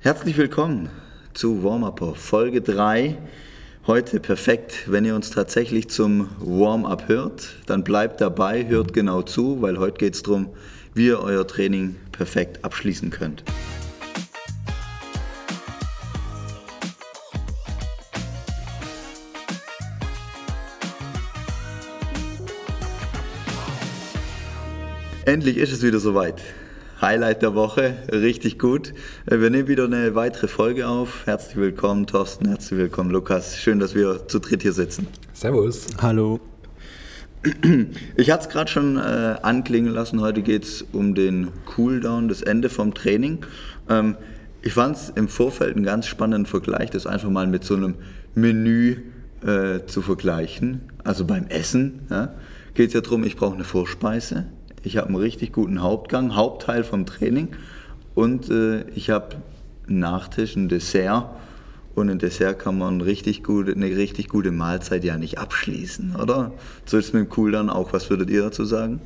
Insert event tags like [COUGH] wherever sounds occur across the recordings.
Herzlich willkommen zu Warm-Up Folge 3. Heute perfekt, wenn ihr uns tatsächlich zum Warm-Up hört, dann bleibt dabei, hört genau zu, weil heute geht es darum, wie ihr euer Training perfekt abschließen könnt. Endlich ist es wieder soweit. Highlight der Woche, richtig gut. Äh, wir nehmen wieder eine weitere Folge auf. Herzlich willkommen, Thorsten, herzlich willkommen, Lukas. Schön, dass wir zu dritt hier sitzen. Servus. Hallo. Ich hatte es gerade schon äh, anklingen lassen. Heute geht es um den Cooldown, das Ende vom Training. Ähm, ich fand es im Vorfeld einen ganz spannenden Vergleich, das einfach mal mit so einem Menü äh, zu vergleichen. Also beim Essen ja, geht es ja darum, ich brauche eine Vorspeise ich habe einen richtig guten Hauptgang, Hauptteil vom Training und äh, ich habe einen Nachtisch, ein Dessert. Und ein Dessert kann man richtig gute, eine richtig gute Mahlzeit ja nicht abschließen, oder? So ist es mit dem Cooldown auch. Was würdet ihr dazu sagen?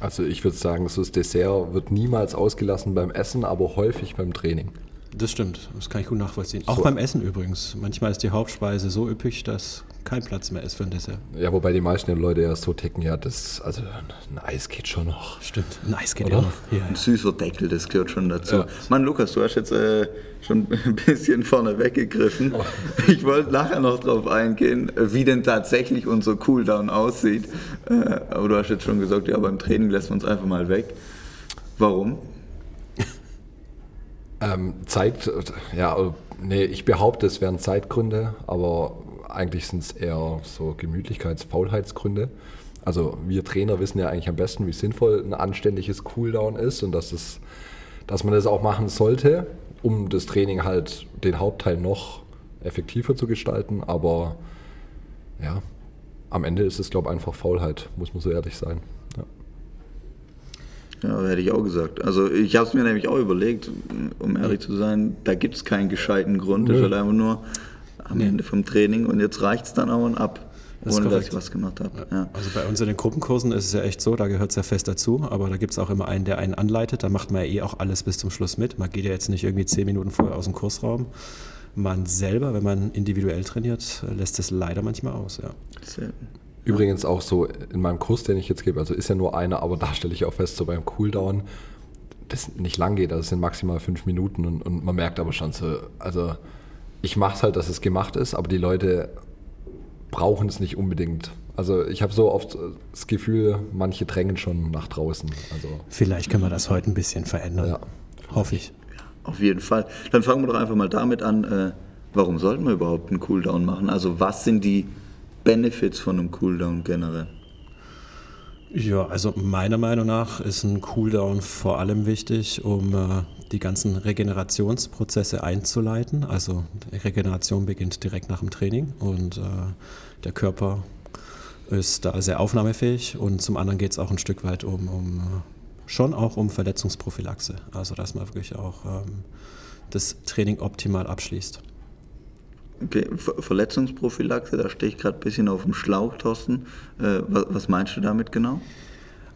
Also ich würde sagen, so das Dessert wird niemals ausgelassen beim Essen, aber häufig beim Training. Das stimmt, das kann ich gut nachvollziehen. Auch so. beim Essen übrigens. Manchmal ist die Hauptspeise so üppig, dass kein Platz mehr ist für ein Dessert. Ja, wobei die meisten Leute ja so ticken, ja, das, also ein Eis geht schon noch. Stimmt, ein Eis geht Oder? ja noch. Ja, ein süßer Deckel, das gehört schon dazu. Ja. Mann, Lukas, du hast jetzt äh, schon [LAUGHS] ein bisschen vorne weggegriffen. Oh. Ich wollte nachher noch darauf eingehen, wie denn tatsächlich unser Cooldown aussieht. Äh, aber du hast jetzt schon gesagt, ja, beim Training lässt man uns einfach mal weg. Warum? ähm, Zeit, ja, nee, ich behaupte, es wären Zeitgründe, aber eigentlich sind es eher so Gemütlichkeits-, Faulheitsgründe. Also wir Trainer wissen ja eigentlich am besten, wie sinnvoll ein anständiges Cooldown ist und dass, es, dass man das auch machen sollte, um das Training halt den Hauptteil noch effektiver zu gestalten. Aber ja, am Ende ist es, glaube ich, einfach Faulheit, muss man so ehrlich sein. Ja. ja hätte ich auch gesagt. Also ich habe es mir nämlich auch überlegt, um ehrlich zu sein, da gibt es keinen gescheiten Grund. Es ist halt einfach nur, am nee. Ende vom Training und jetzt reicht es dann auch ab. Das ohne dass ich was gemacht habe. Ja. Also bei uns in den Gruppenkursen ist es ja echt so, da gehört es ja fest dazu, aber da gibt es auch immer einen, der einen anleitet. Da macht man ja eh auch alles bis zum Schluss mit. Man geht ja jetzt nicht irgendwie zehn Minuten vorher aus dem Kursraum. Man selber, wenn man individuell trainiert, lässt es leider manchmal aus. Ja. Selten. Übrigens auch so in meinem Kurs, den ich jetzt gebe, also ist ja nur einer, aber da stelle ich auch fest, so beim Cooldown, das nicht lang geht, also es sind maximal fünf Minuten und, und man merkt aber schon so, also ich mache es halt, dass es gemacht ist, aber die Leute brauchen es nicht unbedingt. Also ich habe so oft das Gefühl, manche drängen schon nach draußen. Also Vielleicht können wir das heute ein bisschen verändern. Ja, hoffe ich. Ja, auf jeden Fall. Dann fangen wir doch einfach mal damit an, äh, warum sollten wir überhaupt einen Cooldown machen? Also was sind die Benefits von einem Cooldown generell? Ja, also meiner Meinung nach ist ein Cooldown vor allem wichtig, um äh, die ganzen Regenerationsprozesse einzuleiten. Also Regeneration beginnt direkt nach dem Training und äh, der Körper ist da sehr aufnahmefähig und zum anderen geht es auch ein Stück weit um, um schon auch um Verletzungsprophylaxe. Also dass man wirklich auch ähm, das Training optimal abschließt. Okay, Verletzungsprophylaxe, da stehe ich gerade ein bisschen auf dem Schlauch, Thorsten. Äh, was, was meinst du damit genau?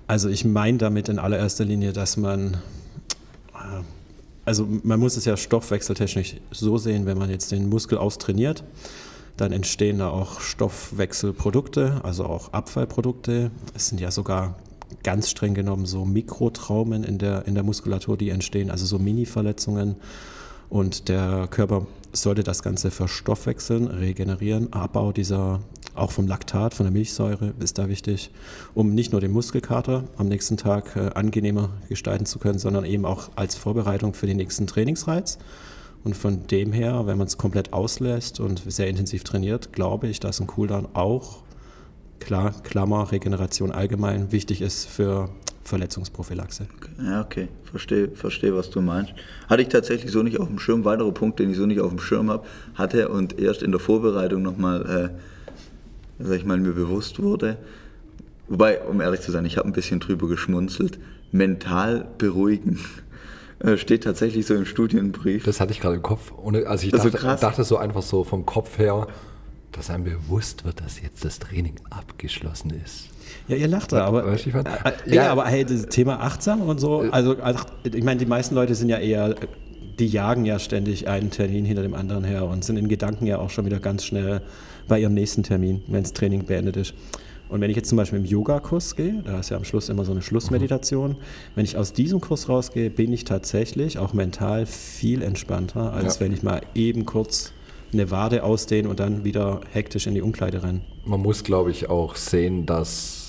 Also ich meine damit in allererster Linie, dass man also man muss es ja stoffwechseltechnisch so sehen, wenn man jetzt den Muskel austrainiert, dann entstehen da auch Stoffwechselprodukte, also auch Abfallprodukte. Es sind ja sogar ganz streng genommen so Mikrotraumen in der, in der Muskulatur, die entstehen, also so Mini-Verletzungen. Und der Körper sollte das Ganze verstoffwechseln, regenerieren. Abbau dieser, auch vom Laktat, von der Milchsäure ist da wichtig, um nicht nur den Muskelkater am nächsten Tag äh, angenehmer gestalten zu können, sondern eben auch als Vorbereitung für den nächsten Trainingsreiz. Und von dem her, wenn man es komplett auslässt und sehr intensiv trainiert, glaube ich, dass ein Cooldown auch, klar, Klammer, Regeneration allgemein, wichtig ist für Verletzungsprophylaxe. Ja, okay, verstehe, verstehe, was du meinst. Hatte ich tatsächlich so nicht auf dem Schirm. Weiterer Punkt, den ich so nicht auf dem Schirm habe, hatte und erst in der Vorbereitung nochmal, äh, sag ich mal, mir bewusst wurde. Wobei, um ehrlich zu sein, ich habe ein bisschen drüber geschmunzelt. Mental beruhigen [LAUGHS] äh, steht tatsächlich so im Studienbrief. Das hatte ich gerade im Kopf. Ohne, also ich dachte, so dachte so einfach so vom Kopf her, dass einem bewusst wird, dass jetzt das Training abgeschlossen ist. Ja, ihr lacht da, aber, weißt du, äh, ja, ja, aber hey, das Thema achtsam und so, äh. also ich meine, die meisten Leute sind ja eher die jagen ja ständig einen Termin hinter dem anderen her und sind in Gedanken ja auch schon wieder ganz schnell bei ihrem nächsten Termin, wenn das Training beendet ist. Und wenn ich jetzt zum Beispiel im Yoga-Kurs gehe, da ist ja am Schluss immer so eine Schlussmeditation, wenn ich aus diesem Kurs rausgehe, bin ich tatsächlich auch mental viel entspannter, als ja. wenn ich mal eben kurz eine Wade ausdehne und dann wieder hektisch in die Umkleide renne. Man muss, glaube ich, auch sehen, dass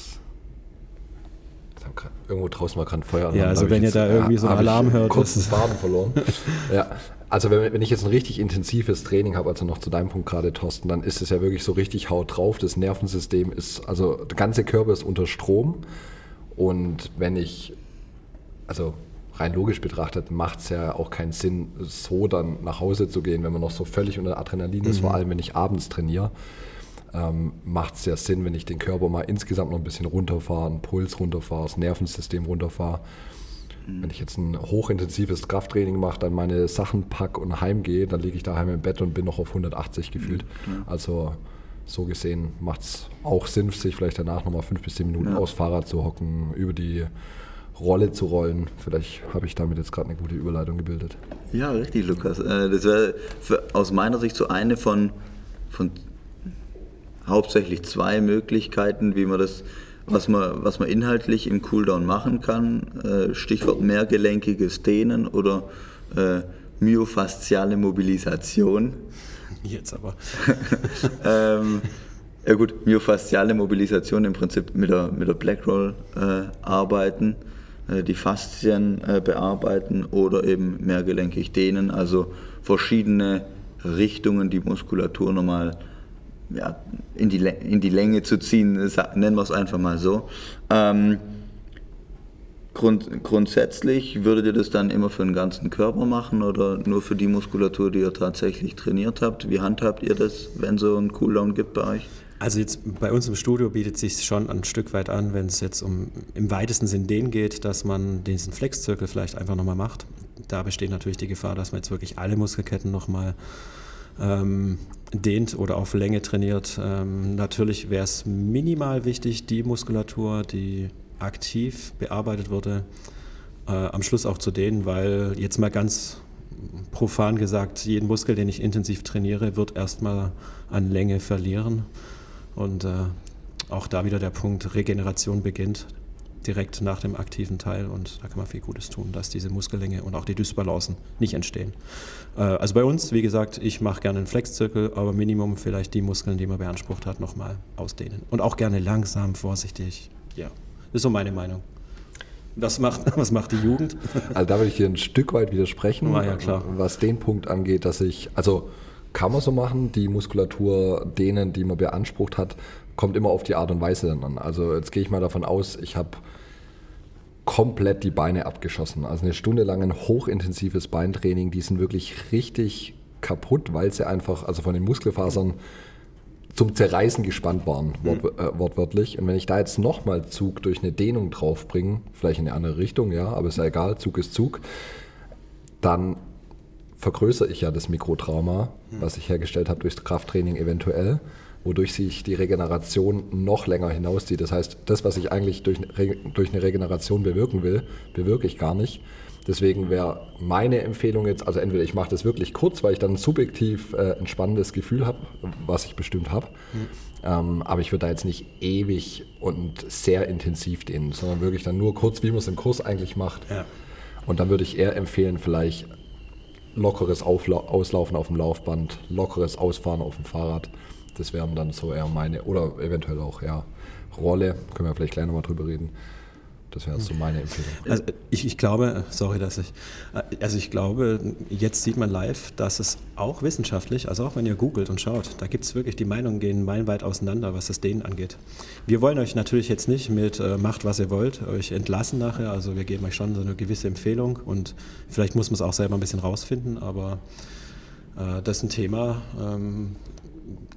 irgendwo draußen gerade ein Feuer. Ja, also wenn ihr da irgendwie so einen Alarm hört. Kurz den Faden verloren. [LAUGHS] ja, also wenn, wenn, ich jetzt ein richtig intensives Training habe, also noch zu deinem Punkt gerade, Thorsten, dann ist es ja wirklich so richtig haut drauf. Das Nervensystem ist, also der ganze Körper ist unter Strom. Und wenn ich, also rein logisch betrachtet, macht es ja auch keinen Sinn, so dann nach Hause zu gehen, wenn man noch so völlig unter Adrenalin ist, mhm. vor allem wenn ich abends trainiere. Ähm, macht es ja Sinn, wenn ich den Körper mal insgesamt noch ein bisschen runterfahre, einen Puls runterfahre, das Nervensystem runterfahre Mhm. Wenn ich jetzt ein hochintensives Krafttraining mache, dann meine Sachen packe und heimgehe, dann liege ich daheim im Bett und bin noch auf 180 gefühlt. Mhm. Also so gesehen macht es auch Sinn, sich vielleicht danach nochmal fünf bis zehn Minuten ja. aufs Fahrrad zu hocken, über die Rolle zu rollen. Vielleicht habe ich damit jetzt gerade eine gute Überleitung gebildet. Ja, richtig, Lukas. Äh, das wäre aus meiner Sicht so eine von, von hauptsächlich zwei Möglichkeiten, wie man das was man, was man inhaltlich im Cooldown machen kann. Äh, Stichwort mehrgelenkiges Dehnen oder äh, myofasziale Mobilisation. Jetzt aber. [LAUGHS] ähm, ja gut, myofasziale Mobilisation im Prinzip mit der, mit der Blackroll äh, arbeiten, äh, die Faszien äh, bearbeiten oder eben mehrgelenkig dehnen, also verschiedene Richtungen die Muskulatur nochmal ja, in, die, in die Länge zu ziehen, nennen wir es einfach mal so. Ähm, grund, grundsätzlich würdet ihr das dann immer für den ganzen Körper machen oder nur für die Muskulatur, die ihr tatsächlich trainiert habt? Wie handhabt ihr das, wenn so ein Cooldown gibt bei euch? Also jetzt bei uns im Studio bietet sich schon ein Stück weit an, wenn es jetzt um im weitesten Sinn den geht, dass man diesen Flexzirkel vielleicht einfach nochmal macht. Da besteht natürlich die Gefahr, dass man jetzt wirklich alle Muskelketten nochmal ähm, dehnt oder auf Länge trainiert. Ähm, natürlich wäre es minimal wichtig, die Muskulatur, die aktiv bearbeitet wurde, äh, am Schluss auch zu dehnen, weil jetzt mal ganz profan gesagt, jeden Muskel, den ich intensiv trainiere, wird erstmal an Länge verlieren. Und äh, auch da wieder der Punkt, Regeneration beginnt direkt nach dem aktiven Teil und da kann man viel Gutes tun, dass diese Muskellänge und auch die Dysbalancen nicht entstehen. Äh, also bei uns, wie gesagt, ich mache gerne einen Flexzirkel, aber Minimum vielleicht die Muskeln, die man beansprucht hat, nochmal ausdehnen. Und auch gerne langsam, vorsichtig. Ja, das ist so meine Meinung. Was macht, [LAUGHS] was macht die Jugend? Also da würde ich hier ein Stück weit widersprechen, War ja, klar. was den Punkt angeht, dass ich, also kann man so machen, die Muskulatur dehnen, die man beansprucht hat, kommt immer auf die Art und Weise dann an. Also jetzt gehe ich mal davon aus, ich habe komplett die Beine abgeschossen. Also eine Stunde lang ein hochintensives Beintraining, die sind wirklich richtig kaputt, weil sie einfach, also von den Muskelfasern zum Zerreißen gespannt waren, mhm. wort, äh, wortwörtlich. Und wenn ich da jetzt nochmal Zug durch eine Dehnung draufbringe, vielleicht in eine andere Richtung, ja, aber ist ja egal, Zug ist Zug, dann vergrößere ich ja das Mikrotrauma, mhm. was ich hergestellt habe durchs Krafttraining eventuell wodurch sich die Regeneration noch länger hinauszieht. Das heißt, das, was ich eigentlich durch, durch eine Regeneration bewirken will, bewirke ich gar nicht. Deswegen wäre meine Empfehlung jetzt, also entweder ich mache das wirklich kurz, weil ich dann subjektiv äh, ein spannendes Gefühl habe, was ich bestimmt habe, mhm. ähm, aber ich würde da jetzt nicht ewig und sehr intensiv dehnen, sondern wirklich dann nur kurz, wie man es im Kurs eigentlich macht. Ja. Und dann würde ich eher empfehlen, vielleicht lockeres Aufla Auslaufen auf dem Laufband, lockeres Ausfahren auf dem Fahrrad das wären dann so eher meine, oder eventuell auch, ja, Rolle, können wir vielleicht gleich nochmal drüber reden. Das wäre so meine Empfehlung. Also ich, ich, glaube, sorry, dass ich, also ich glaube, jetzt sieht man live, dass es auch wissenschaftlich, also auch wenn ihr googelt und schaut, da gibt es wirklich, die Meinungen gehen meilenweit auseinander, was das Dehnen angeht. Wir wollen euch natürlich jetzt nicht mit äh, macht, was ihr wollt, euch entlassen nachher, also wir geben euch schon so eine gewisse Empfehlung und vielleicht muss man es auch selber ein bisschen rausfinden, aber äh, das ist ein Thema, ähm,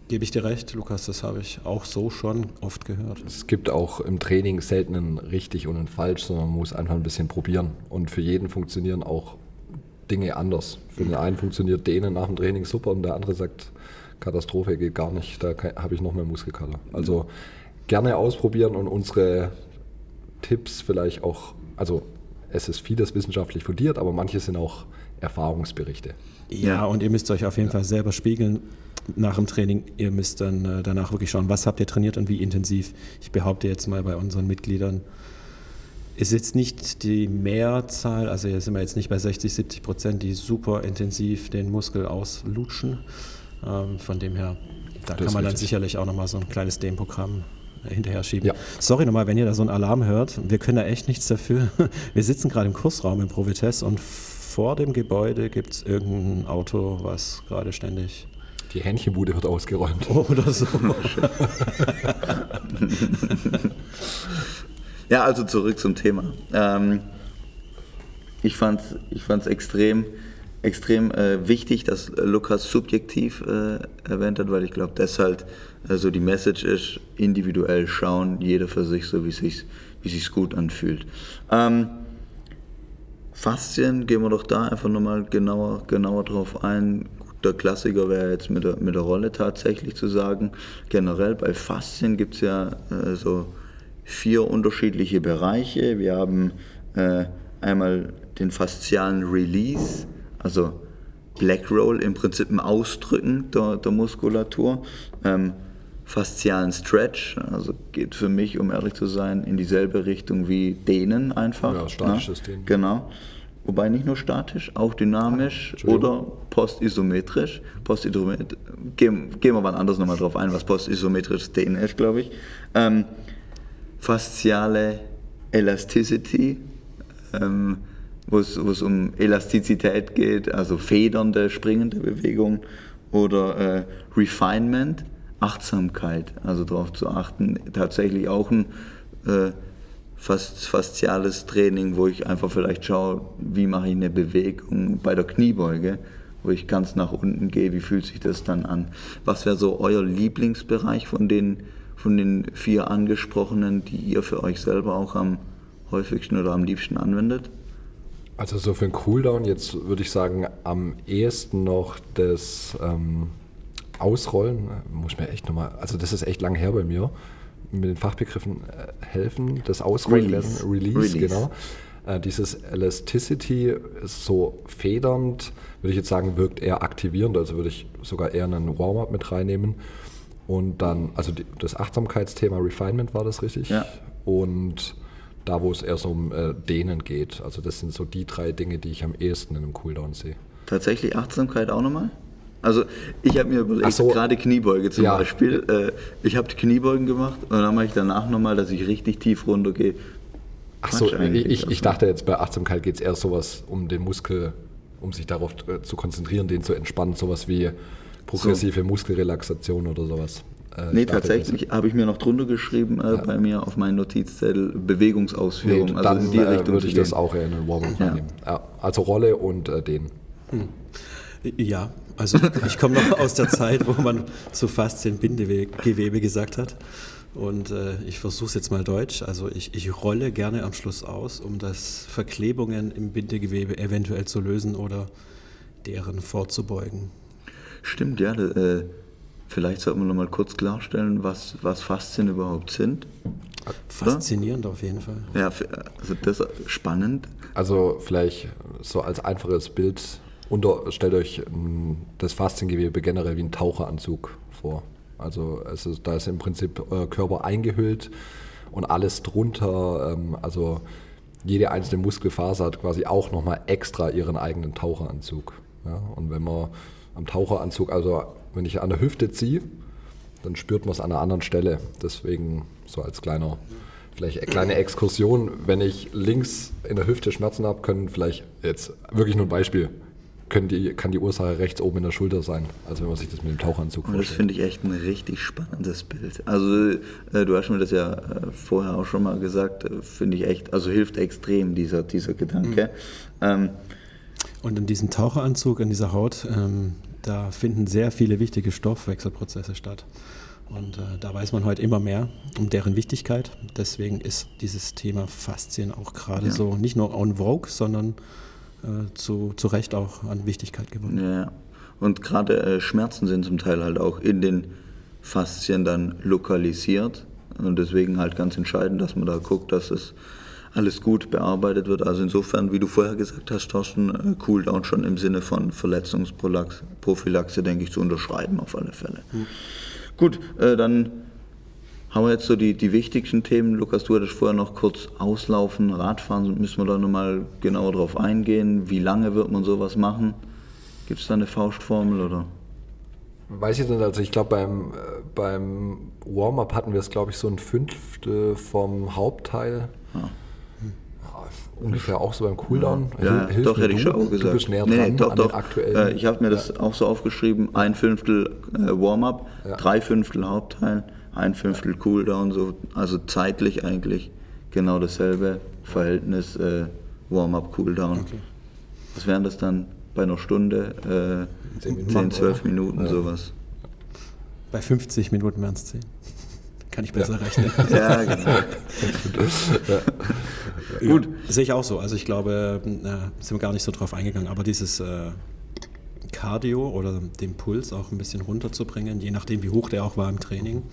Gebe ich dir recht, Lukas, das habe ich auch so schon oft gehört. Es gibt auch im Training selten ein richtig und ein falsch, sondern man muss einfach ein bisschen probieren. Und für jeden funktionieren auch Dinge anders. Für den einen funktioniert denen nach dem Training super und der andere sagt, Katastrophe geht gar nicht, da habe ich noch mehr Muskelkater. Also gerne ausprobieren und unsere Tipps vielleicht auch, also es ist vieles wissenschaftlich fundiert, aber manche sind auch Erfahrungsberichte. Ja, Ja. und ihr müsst euch auf jeden Fall selber spiegeln nach dem Training. Ihr müsst dann äh, danach wirklich schauen, was habt ihr trainiert und wie intensiv. Ich behaupte jetzt mal bei unseren Mitgliedern, ist jetzt nicht die Mehrzahl, also hier sind wir jetzt nicht bei 60, 70 Prozent, die super intensiv den Muskel auslutschen. Ähm, von dem her, da Das kann man dann sicherlich auch nochmal so ein kleines Dehnprogramm äh, hinterher schieben. Ja. Sorry nochmal, wenn ihr da so einen Alarm hört. Wir können da echt nichts dafür. [LAUGHS] Wir sitzen gerade im Kursraum im Provites und vor dem Gebäude gibt es irgendein Auto, was gerade ständig Die Hähnchenbude wird ausgeräumt. [LAUGHS] oder so. [LAUGHS] Ja, also zurück zum Thema. Ähm, ich fand es ich fand's extrem, extrem äh, wichtig, dass Lukas subjektiv äh, erwähnt hat, weil ich glaube, das halt äh, so die Message ist, individuell schauen, jeder für sich, so wie es sich wie sich's gut anfühlt. Ähm, Faszien, gehen wir doch da einfach nochmal genauer, genauer drauf ein. Der Klassiker wäre jetzt mit der, mit der Rolle tatsächlich zu sagen. Generell bei Faszien gibt es ja äh, so vier unterschiedliche Bereiche. Wir haben äh, einmal den faszialen Release, also Black Roll im Prinzip ein Ausdrücken der, der Muskulatur. Ähm, faszialen Stretch, also geht für mich, um ehrlich zu sein, in dieselbe Richtung wie Dehnen einfach. Ja, statisches ne? Dehnen. Genau. Wobei nicht nur statisch, auch dynamisch oder postisometrisch. Postisometrisch, gehen, gehen wir mal anders nochmal drauf ein, was postisometrisches Dehnen ist, glaube ich. Ähm, fasziale Elasticity, ähm, wo es wo es um Elastizität geht, also federnde, springende Bewegung oder äh, Refinement, Achtsamkeit, also darauf zu achten, tatsächlich auch ein äh, fasziales Training, wo ich einfach vielleicht schaue, wie mache ich eine Bewegung bei der Kniebeuge, wo ich ganz nach unten gehe, wie fühlt sich das dann an? Was wäre so euer Lieblingsbereich von den, von den vier angesprochenen, die ihr für euch selber auch am häufigsten oder am liebsten anwendet? Also so für einen Cooldown jetzt würde ich sagen, am ehesten noch das ähm, Ausrollen, äh, muss ich mir echt nochmal, also das ist echt lang her bei mir, mit den Fachbegriffen äh, helfen, das Ausrollen Release. werden, Release, Release. genau. Äh, dieses Elasticity ist so federnd, würde ich jetzt sagen, wirkt eher aktivierend, also würde ich sogar eher einen Warm-up mit reinnehmen. Und dann, also die, das Achtsamkeitsthema Refinement war das richtig? Ja. Und da, wo es eher so um äh, Dehnen geht. Also das sind so die drei Dinge, die ich am ehesten in einem Cooldown sehe. Tatsächlich Achtsamkeit auch nochmal? Also ich habe mir überlegt, so. gerade Kniebeuge zum Ja. Beispiel, äh, ich habe Kniebeugen gemacht und dann mache ich danach nochmal, dass ich richtig tief runtergehe. Ach so, Quatsch eigentlich, ich, ich also. dachte jetzt bei Achtsamkeit geht es eher sowas um den Muskel, um sich darauf äh, zu konzentrieren, den zu entspannen, sowas wie progressive Muskelrelaxation oder sowas. Äh, Nee, ich tatsächlich habe ich mir noch drunter geschrieben äh, bei mir auf meinen Notizzettel Bewegungsausführung. Nee, also dann in die äh, Richtung würde ich gehen. das auch in den Warm-up Ja. reinnehmen. Ja, also Rolle und äh, den. Ja, also ich komme noch aus der Zeit, wo man zu Faszien-Bindegewebe gesagt hat. Und äh, ich versuche es jetzt mal deutsch. Also ich, ich rolle gerne am Schluss aus, um das Verklebungen im Bindegewebe eventuell zu lösen oder deren vorzubeugen. Stimmt, ja. Äh, vielleicht sollten wir noch mal kurz klarstellen, was, was Faszien überhaupt sind. Faszinierend auf jeden Fall. Ja, also das ist spannend. Also vielleicht so als einfaches Bild, unter, stellt euch ähm, das Fasziengewebe generell wie ein Taucheranzug vor. Also es ist, da ist im Prinzip euer Körper eingehüllt und alles drunter, ähm, also jede einzelne Muskelfaser hat quasi auch nochmal extra ihren eigenen Taucheranzug. Ja? Und wenn man am Taucheranzug, also wenn ich an der Hüfte ziehe, dann spürt man es an einer anderen Stelle. Deswegen so als kleiner, vielleicht eine kleine Exkursion, wenn ich links in der Hüfte Schmerzen habe, können vielleicht jetzt wirklich nur ein Beispiel, die, kann die Ursache rechts oben in der Schulter sein. Also wenn man sich das mit dem Tauchanzug Und das vorstellt. finde ich echt ein richtig spannendes Bild. Also äh, du hast mir das ja äh, vorher auch schon mal gesagt, äh, finde ich echt, also hilft extrem dieser, dieser Gedanke. Ähm, Und in diesem Taucheranzug, in dieser Haut, ähm, da finden sehr viele wichtige Stoffwechselprozesse statt. Und äh, da weiß man heute immer mehr um deren Wichtigkeit. Deswegen ist dieses Thema Faszien auch gerade Ja. so nicht nur on vogue, sondern zu, zu Recht auch an Wichtigkeit gewonnen. Ja, ja. Und gerade äh, Schmerzen sind zum Teil halt auch in den Faszien dann lokalisiert. Und deswegen halt ganz entscheidend, dass man da guckt, dass es alles gut bearbeitet wird. Also insofern, wie du vorher gesagt hast, Thorsten, äh, Cooldown schon im Sinne von Verletzungsprophylaxe, denke ich, zu unterschreiben auf alle Fälle. Mhm. Gut, äh, dann haben wir jetzt so die, die wichtigsten Themen. Lukas, du hattest vorher noch kurz auslaufen, Radfahren, müssen wir da nochmal genauer drauf eingehen. Wie lange wird man sowas machen? Gibt es da eine Faustformel oder? Weiß ich nicht, also ich glaube beim, äh, beim Warm-up hatten wir es, glaube ich, so ein Fünftel vom Hauptteil. Ja. Ja, ungefähr auch so beim Cooldown. Ja, Hilf doch, hätte ich schon auch gesagt. Du bist näher nee, dran doch, doch. Äh, ich habe mir das auch so aufgeschrieben, ein Fünftel äh, Warm-up, drei Fünftel Hauptteil, ein Fünftel Cooldown, so, also zeitlich eigentlich genau dasselbe Verhältnis äh, Warm-up, Cooldown. Okay. Was wären das dann bei einer Stunde? Äh, 10, 10 12 Minuten, ja. sowas. Bei 50 Minuten wären es 10. Kann ich besser ja. rechnen. [LAUGHS] ja, genau. [LAUGHS] ja. Gut. Sehe ich auch so. Also ich glaube, äh, sind wir gar nicht so drauf eingegangen, aber dieses äh, Cardio oder den Puls auch ein bisschen runterzubringen, je nachdem wie hoch der auch war im Training,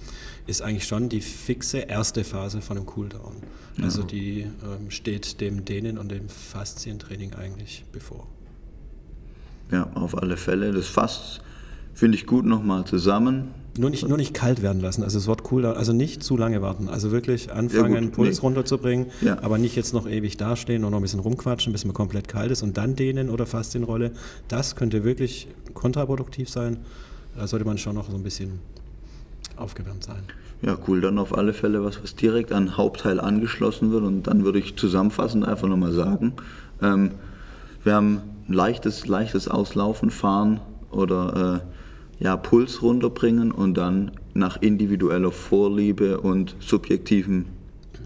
ist eigentlich schon die fixe erste Phase von einem Cooldown. Also die ähm, steht dem Dehnen und dem Faszientraining eigentlich bevor. Ja, auf alle Fälle. Das fasst, finde ich gut nochmal zusammen. Nur nicht, nur nicht kalt werden lassen, also das Wort cool, also nicht zu lange warten. Also wirklich anfangen, ja, Puls nee. runterzubringen, ja. aber nicht jetzt noch ewig dastehen und noch ein bisschen rumquatschen, bis man komplett kalt ist und dann dehnen oder Faszienrolle. Das könnte wirklich kontraproduktiv sein. Da sollte man schon noch so ein bisschen aufgewärmt sein. Ja, cool. Dann auf alle Fälle was, was direkt an Hauptteil angeschlossen wird. Und dann würde ich zusammenfassend einfach nochmal sagen, ähm, wir haben ein leichtes, leichtes Auslaufen, Fahren oder äh, ja, Puls runterbringen und dann nach individueller Vorliebe und subjektivem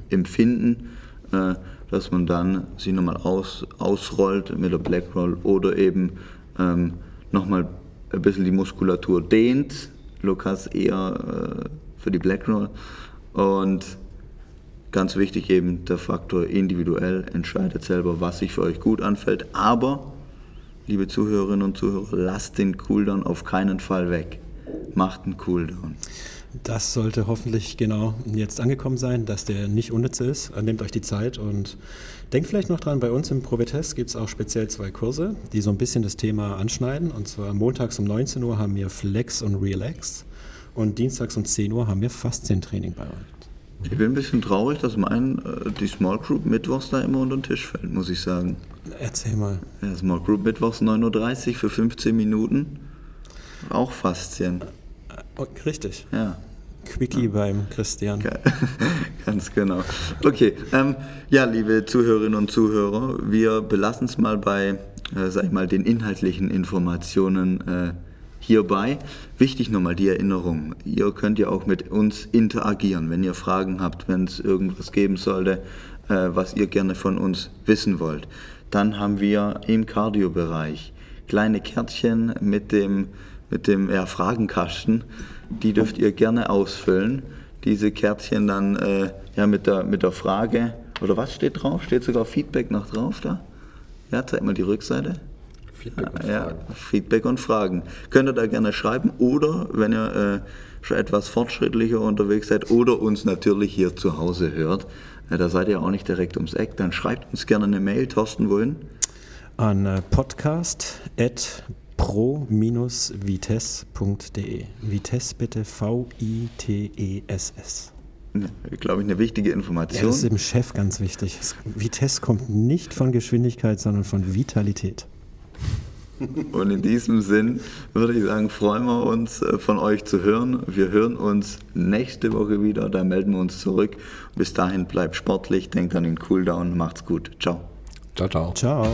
Empfinden, äh, dass man dann sich nochmal aus, ausrollt mit der Black Roll oder eben ähm, nochmal ein bisschen die Muskulatur dehnt. Lukas eher äh, für die Black Roll. Und ganz wichtig eben der Faktor individuell entscheidet selber, was sich für euch gut anfällt. Aber liebe Zuhörerinnen und Zuhörer, lasst den Cooldown auf keinen Fall weg. Macht einen Cooldown. Das sollte hoffentlich genau jetzt angekommen sein, dass der nicht unnütz ist. Nehmt euch die Zeit und denkt vielleicht noch dran, bei uns im Provetest gibt es auch speziell zwei Kurse, die so ein bisschen das Thema anschneiden. Und zwar montags um 19 Uhr haben wir Flex und Relax und dienstags um 10 Uhr haben wir Faszientraining bei uns. Ich bin ein bisschen traurig, dass mein, äh, die Small Group mittwochs da immer unter den Tisch fällt, muss ich sagen. Erzähl mal. Ja, Small Group mittwochs 9.30 Uhr für 15 Minuten. Auch Faszien. Oh, richtig. Ja. Quickie ja. beim Christian. [LAUGHS] Ganz genau. Okay, ähm, ja, liebe Zuhörerinnen und Zuhörer, wir belassen es mal bei, äh, sag ich mal, den inhaltlichen Informationen. Äh, hierbei. Wichtig nochmal die Erinnerung. Ihr könnt ja auch mit uns interagieren, wenn ihr Fragen habt, wenn es irgendwas geben sollte, äh, was ihr gerne von uns wissen wollt. Dann haben wir im Cardio-Bereich kleine Kärtchen mit dem, mit dem ja, Fragenkasten. Die dürft ihr gerne ausfüllen. Diese Kärtchen dann äh, ja, mit, der, mit der Frage, oder was steht drauf? Steht sogar Feedback noch drauf da? Ja, zeig mal die Rückseite. Feedback und ja, Fragen. Feedback und Fragen. Könnt ihr da gerne schreiben oder wenn ihr äh, schon etwas fortschrittlicher unterwegs seid oder uns natürlich hier zu Hause hört, äh, da seid ihr auch nicht direkt ums Eck, dann schreibt uns gerne eine Mail. Thorsten, wohin? An äh, podcast pro-vitesse.de. Vitesse bitte V-I-T-E-S-S. Glaube ich, eine wichtige Information. Ja, das ist dem Chef ganz wichtig. Vitesse kommt nicht von Geschwindigkeit, sondern von Vitalität. Und in diesem Sinn würde ich sagen, freuen wir uns äh, von euch zu hören. Wir hören uns nächste Woche wieder, da melden wir uns zurück. Bis dahin bleibt sportlich, denkt an den Cooldown, macht's gut. Ciao. Ciao, ciao. Ciao.